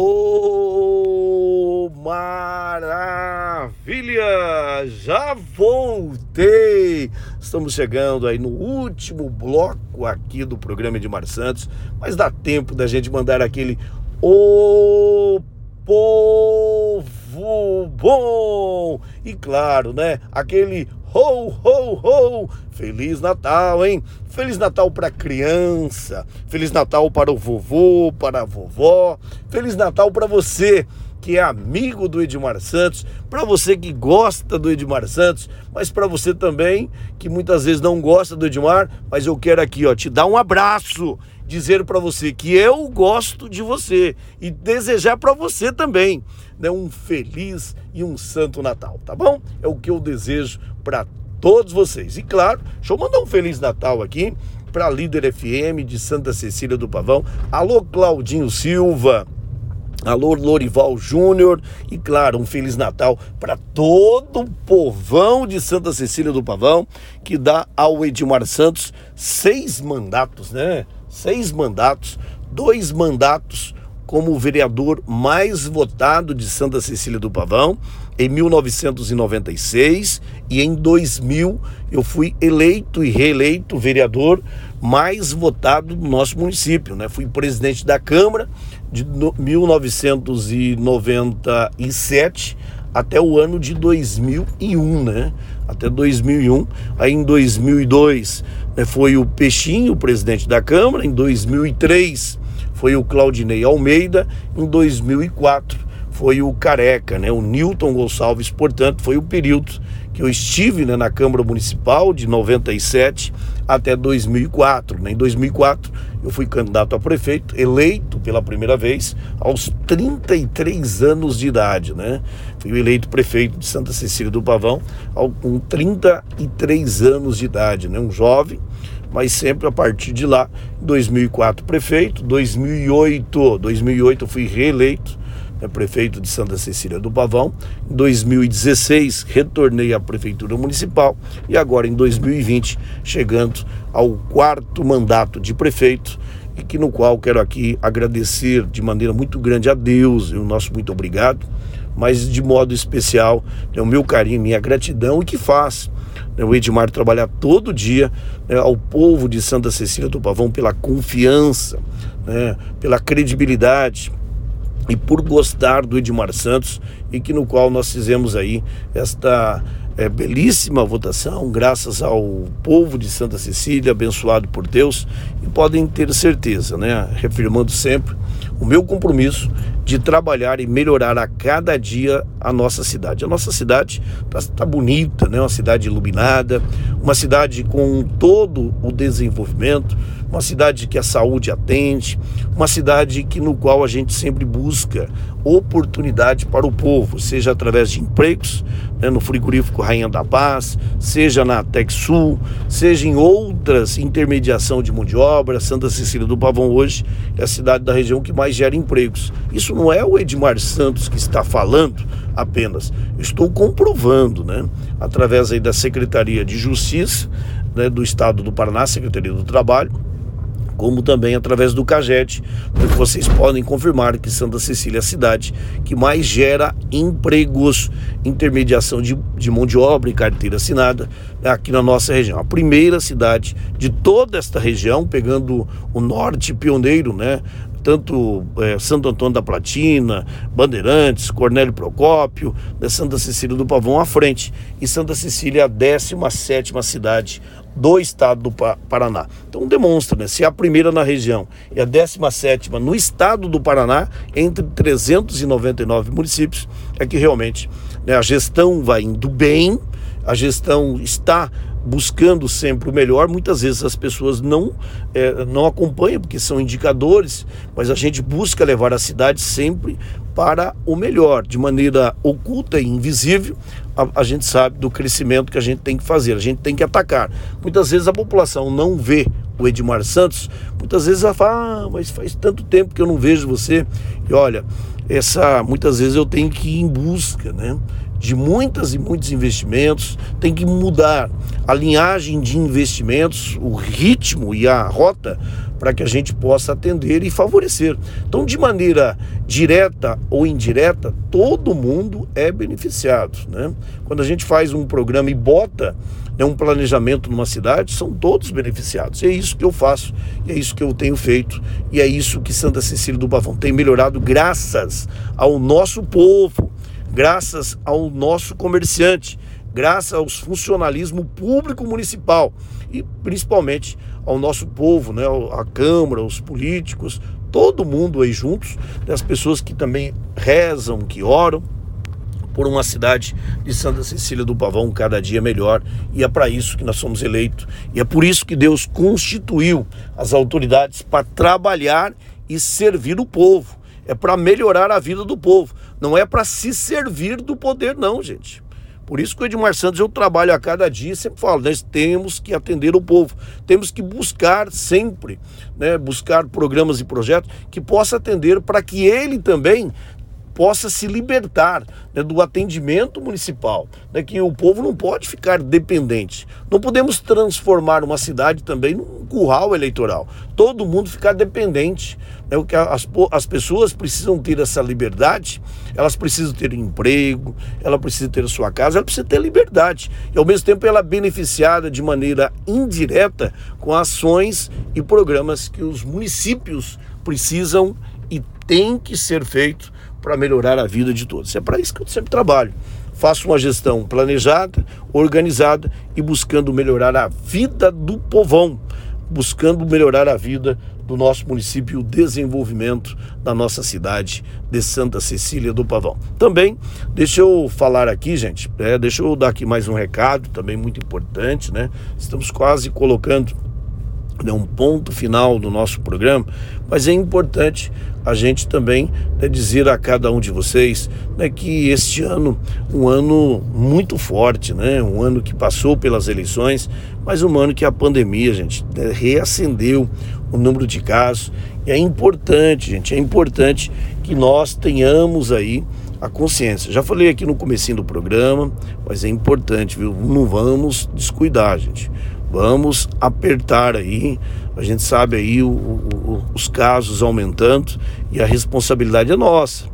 Oh, maravilha! Já voltei! Estamos chegando aí no último bloco aqui do programa de Mar Santos, mas dá tempo da gente mandar aquele O povo bom! E claro, né? Aquele ho, ho, ho! Feliz Natal, hein? Feliz Natal para criança, Feliz Natal para o vovô, para a vovó, Feliz Natal para você que é amigo do Edmar Santos, para você que gosta do Edmar Santos, mas para você também que muitas vezes não gosta do Edmar, mas eu quero aqui, ó, te dar um abraço, dizer para você que eu gosto de você e desejar para você também, né, um feliz e um santo Natal, tá bom? É o que eu desejo para todos vocês. E claro, deixa eu mandar um Feliz Natal aqui para a Líder FM de Santa Cecília do Pavão. Alô, Claudinho Silva. Alô, Lorival Júnior e, claro, um Feliz Natal para todo o povão de Santa Cecília do Pavão, que dá ao Edmar Santos seis mandatos, né? Seis mandatos, dois mandatos como o vereador mais votado de Santa Cecília do Pavão em 1996 e em 2000 eu fui eleito e reeleito vereador mais votado do nosso município, né? Fui presidente da Câmara de 1997 até o ano de 2001, né? Até 2001. Aí em 2002 né, foi o Peixinho, presidente da Câmara. Em 2003 foi o Claudinei Almeida. Em 2004 foi o Careca, né? O Newton Gonçalves, portanto, foi o período que eu estive né, na Câmara Municipal de 97 até 2004. Né? Em 2004 eu fui candidato a prefeito, eleito pela primeira vez aos 33 anos de idade, né? Fui eleito prefeito de Santa Cecília do Pavão com 33 anos de idade, né? Um jovem, mas sempre a partir de lá, 2004 prefeito, 2008, 2008 eu fui reeleito é prefeito de Santa Cecília do Pavão. Em 2016, retornei à Prefeitura Municipal e agora em 2020, chegando ao quarto mandato de prefeito e que no qual quero aqui agradecer de maneira muito grande a Deus e o nosso muito obrigado, mas de modo especial né, o meu carinho, minha gratidão e que faz né, o Edmar trabalhar todo dia né, ao povo de Santa Cecília do Pavão pela confiança, né, pela credibilidade, e por gostar do Edmar Santos e que no qual nós fizemos aí esta é, belíssima votação, graças ao povo de Santa Cecília, abençoado por Deus, e podem ter certeza, né, reafirmando sempre o meu compromisso de trabalhar e melhorar a cada dia a nossa cidade. A nossa cidade está tá bonita, né? uma cidade iluminada, uma cidade com todo o desenvolvimento, uma cidade que a saúde atende, uma cidade que no qual a gente sempre busca oportunidade para o povo, seja através de empregos, né, no frigorífico Rainha da Paz, seja na Texul, seja em outras intermediação de mão de obra. Santa Cecília do Pavão hoje é a cidade da região que mais gera empregos. Isso não é o Edmar Santos que está falando apenas, estou comprovando, né, através aí da Secretaria de Justiça né, do Estado do Paraná, Secretaria do Trabalho, como também através do CAGED, onde vocês podem confirmar que Santa Cecília é a cidade que mais gera empregos, intermediação de, de mão de obra e carteira assinada aqui na nossa região. A primeira cidade de toda esta região, pegando o norte pioneiro, né? Tanto é, Santo Antônio da Platina, Bandeirantes, Cornélio Procópio, né, Santa Cecília do Pavão à frente. E Santa Cecília é a 17 cidade do estado do Paraná. Então demonstra, né, se é a primeira na região e a 17 no estado do Paraná, entre 399 municípios, é que realmente né, a gestão vai indo bem, a gestão está buscando sempre o melhor. Muitas vezes as pessoas não, é, não acompanham, porque são indicadores, mas a gente busca levar a cidade sempre para o melhor, de maneira oculta e invisível. A, a, gente sabe do crescimento que a gente tem que fazer, a gente tem que atacar. Muitas vezes a população não vê o Edmar Santos, muitas vezes ela fala, ah, mas faz tanto tempo que eu não vejo você. E olha, essa muitas vezes eu tenho que ir em busca, né? De muitas e muitos investimentos, tem que mudar a linhagem de investimentos, o ritmo e a rota para que a gente possa atender e favorecer. Então, de maneira direta ou indireta, todo mundo é beneficiado. Né? Quando a gente faz um programa e bota né, um planejamento numa cidade, são todos beneficiados. E é isso que eu faço, e é isso que eu tenho feito, e é isso que Santa Cecília do Pavão tem melhorado graças ao nosso povo, graças ao nosso comerciante, graças ao funcionalismo público municipal e principalmente ao nosso povo, né, a Câmara, os políticos, todo mundo aí juntos, né, as pessoas que também rezam, que oram por uma cidade de Santa Cecília do Pavão cada dia melhor. E é para isso que nós somos eleitos. E é por isso que Deus constituiu as autoridades para trabalhar e servir o povo. É para melhorar a vida do povo. Não é para se servir do poder, não, gente. Por isso que o Edmar Santos eu trabalho a cada dia sempre falo, nós temos que atender o povo, temos que buscar sempre, né, buscar programas e projetos que possa atender para que ele também possa se libertar né, do atendimento municipal, né, que o povo não pode ficar dependente. Não podemos transformar uma cidade também num curral eleitoral. Todo mundo ficar dependente. Né, o que as, as pessoas precisam ter essa liberdade, elas precisam ter emprego, ela precisa ter a sua casa, ela precisa ter liberdade. E ao mesmo tempo ela é beneficiada de maneira indireta com ações e programas que os municípios precisam e tem que ser feito para melhorar a vida de todos. É para isso que eu sempre trabalho. Faço uma gestão planejada, organizada e buscando melhorar a vida do povão, buscando melhorar a vida do nosso município e o desenvolvimento da nossa cidade de Santa Cecília do Pavão. Também, deixa eu falar aqui, gente, é, deixa eu dar aqui mais um recado, também muito importante, né? Estamos quase colocando né, um ponto final do nosso programa, mas é importante a gente também né, dizer a cada um de vocês né, que este ano, um ano muito forte, né, um ano que passou pelas eleições, mas um ano que a pandemia, gente, né, reacendeu o número de casos. E é importante, gente, é importante que nós tenhamos aí a consciência. Já falei aqui no comecinho do programa, mas é importante, viu? Não vamos descuidar, gente. Vamos apertar aí. A gente sabe aí o, o, os casos aumentando e a responsabilidade é nossa,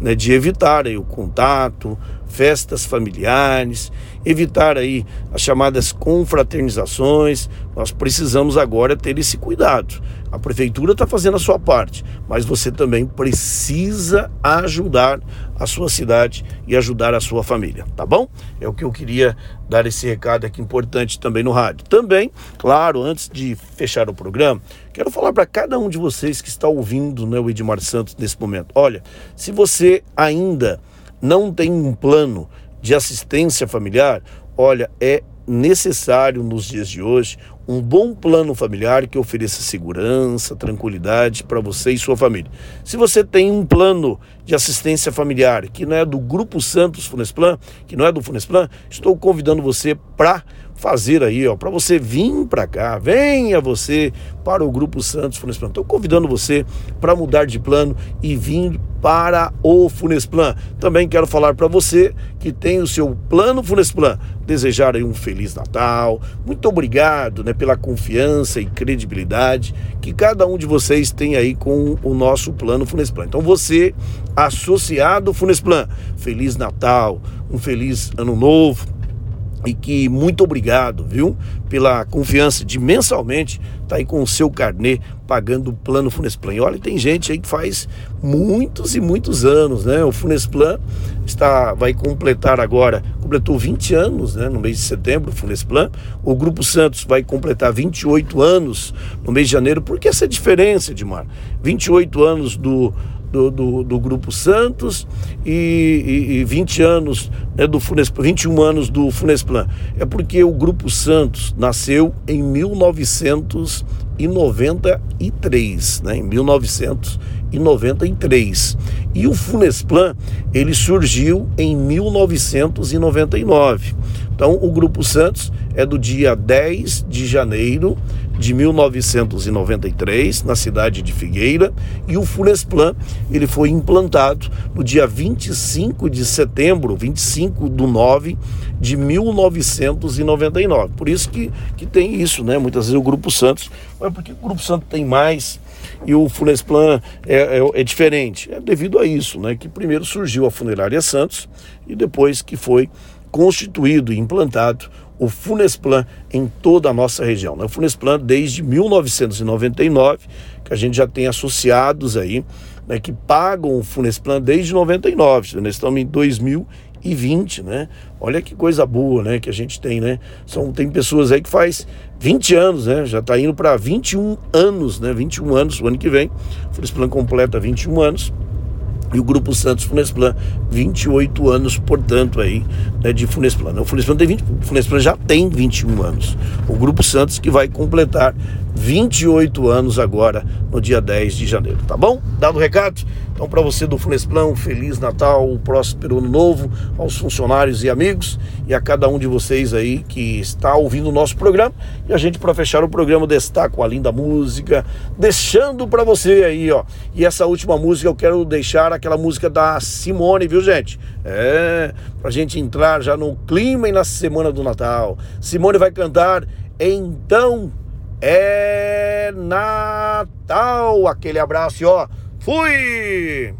né, de evitar aí o contato, festas familiares, evitar aí as chamadas confraternizações. Nós precisamos agora ter esse cuidado. A prefeitura está fazendo a sua parte, mas você também precisa ajudar a sua cidade e ajudar a sua família, tá bom? É o que eu queria dar esse recado aqui importante também no rádio. Também, claro, antes de fechar o programa, quero falar para cada um de vocês que está ouvindo né, o Edmar Santos nesse momento. Olha, se você ainda não tem um plano de assistência familiar, olha, é necessário nos dias de hoje um bom plano familiar que ofereça segurança, tranquilidade para você e sua família. Se você tem um plano de assistência familiar que não é do Grupo Santos Funesplan, que não é do Funesplan, estou convidando você para fazer aí, ó, para você vir para cá, venha você para o Grupo Santos Funesplan. Estou convidando você para mudar de plano e vir para o Funesplan. Também quero falar para você que tem o seu plano Funesplan, desejar aí um feliz Natal. Muito obrigado, né, pela confiança e credibilidade que cada um de vocês tem aí com o nosso plano Funesplan. Então você associado Funesplan, feliz Natal, um feliz ano novo e que muito obrigado, viu, pela confiança de mensalmente tá aí com o seu carnê pagando o plano Funesplan. E olha, tem gente aí que faz muitos e muitos anos, né? O Funesplan está vai completar agora, completou 20 anos, né, no mês de setembro, o Funesplan. O Grupo Santos vai completar 28 anos no mês de janeiro. Por que essa diferença, Edmar? 28 anos do do, do, do, Grupo Santos e, e, e 20 anos né, do Funesplan, 21 anos do Funesplan. É porque o Grupo Santos nasceu em 1993, né, em 1993. E o Funesplan, ele surgiu em 1999. Então, o Grupo Santos é do dia 10 de janeiro de 1993, na cidade de Figueira, e o Funesplan, ele foi implantado no dia 25 de setembro, 25 do 9 de 1999. Por isso que, que tem isso, né? Muitas vezes o Grupo Santos, mas porque o Grupo Santos tem mais e o Funesplan é, é, é, diferente? É devido a isso, né? Que primeiro surgiu a Funerária Santos e depois que foi constituído e implantado o Funesplan em toda a nossa região. Né? O Funesplan desde 1999, que a gente já tem associados aí, né, que pagam o Funesplan desde 99. Nós estamos em 2020, né? Olha que coisa boa, né, que a gente tem, né? São tem pessoas aí que faz 20 anos, né? Já está indo para 21 anos, né? 21 anos o ano que vem. O Funesplan completa 21 anos e o Grupo Santos Funesplan, 28 anos, portanto, aí, né, de Funesplan. O Funesplan, tem 20, o Funesplan já tem 21 anos. O Grupo Santos que vai completar 28 anos agora, no dia 10 de janeiro, tá bom? Dado o recado? Então, para você do Funesplan, Feliz Natal, um próspero ano novo, aos funcionários e amigos, e a cada um de vocês aí que está ouvindo o nosso programa. E a gente, para fechar o programa, destaca a linda música, deixando para você aí, ó. E essa última música eu quero deixar aquela música da Simone, viu, gente? É, pra gente entrar já no clima e na semana do Natal. Simone vai cantar Então é Natal. Aquele abraço, ó. Fui!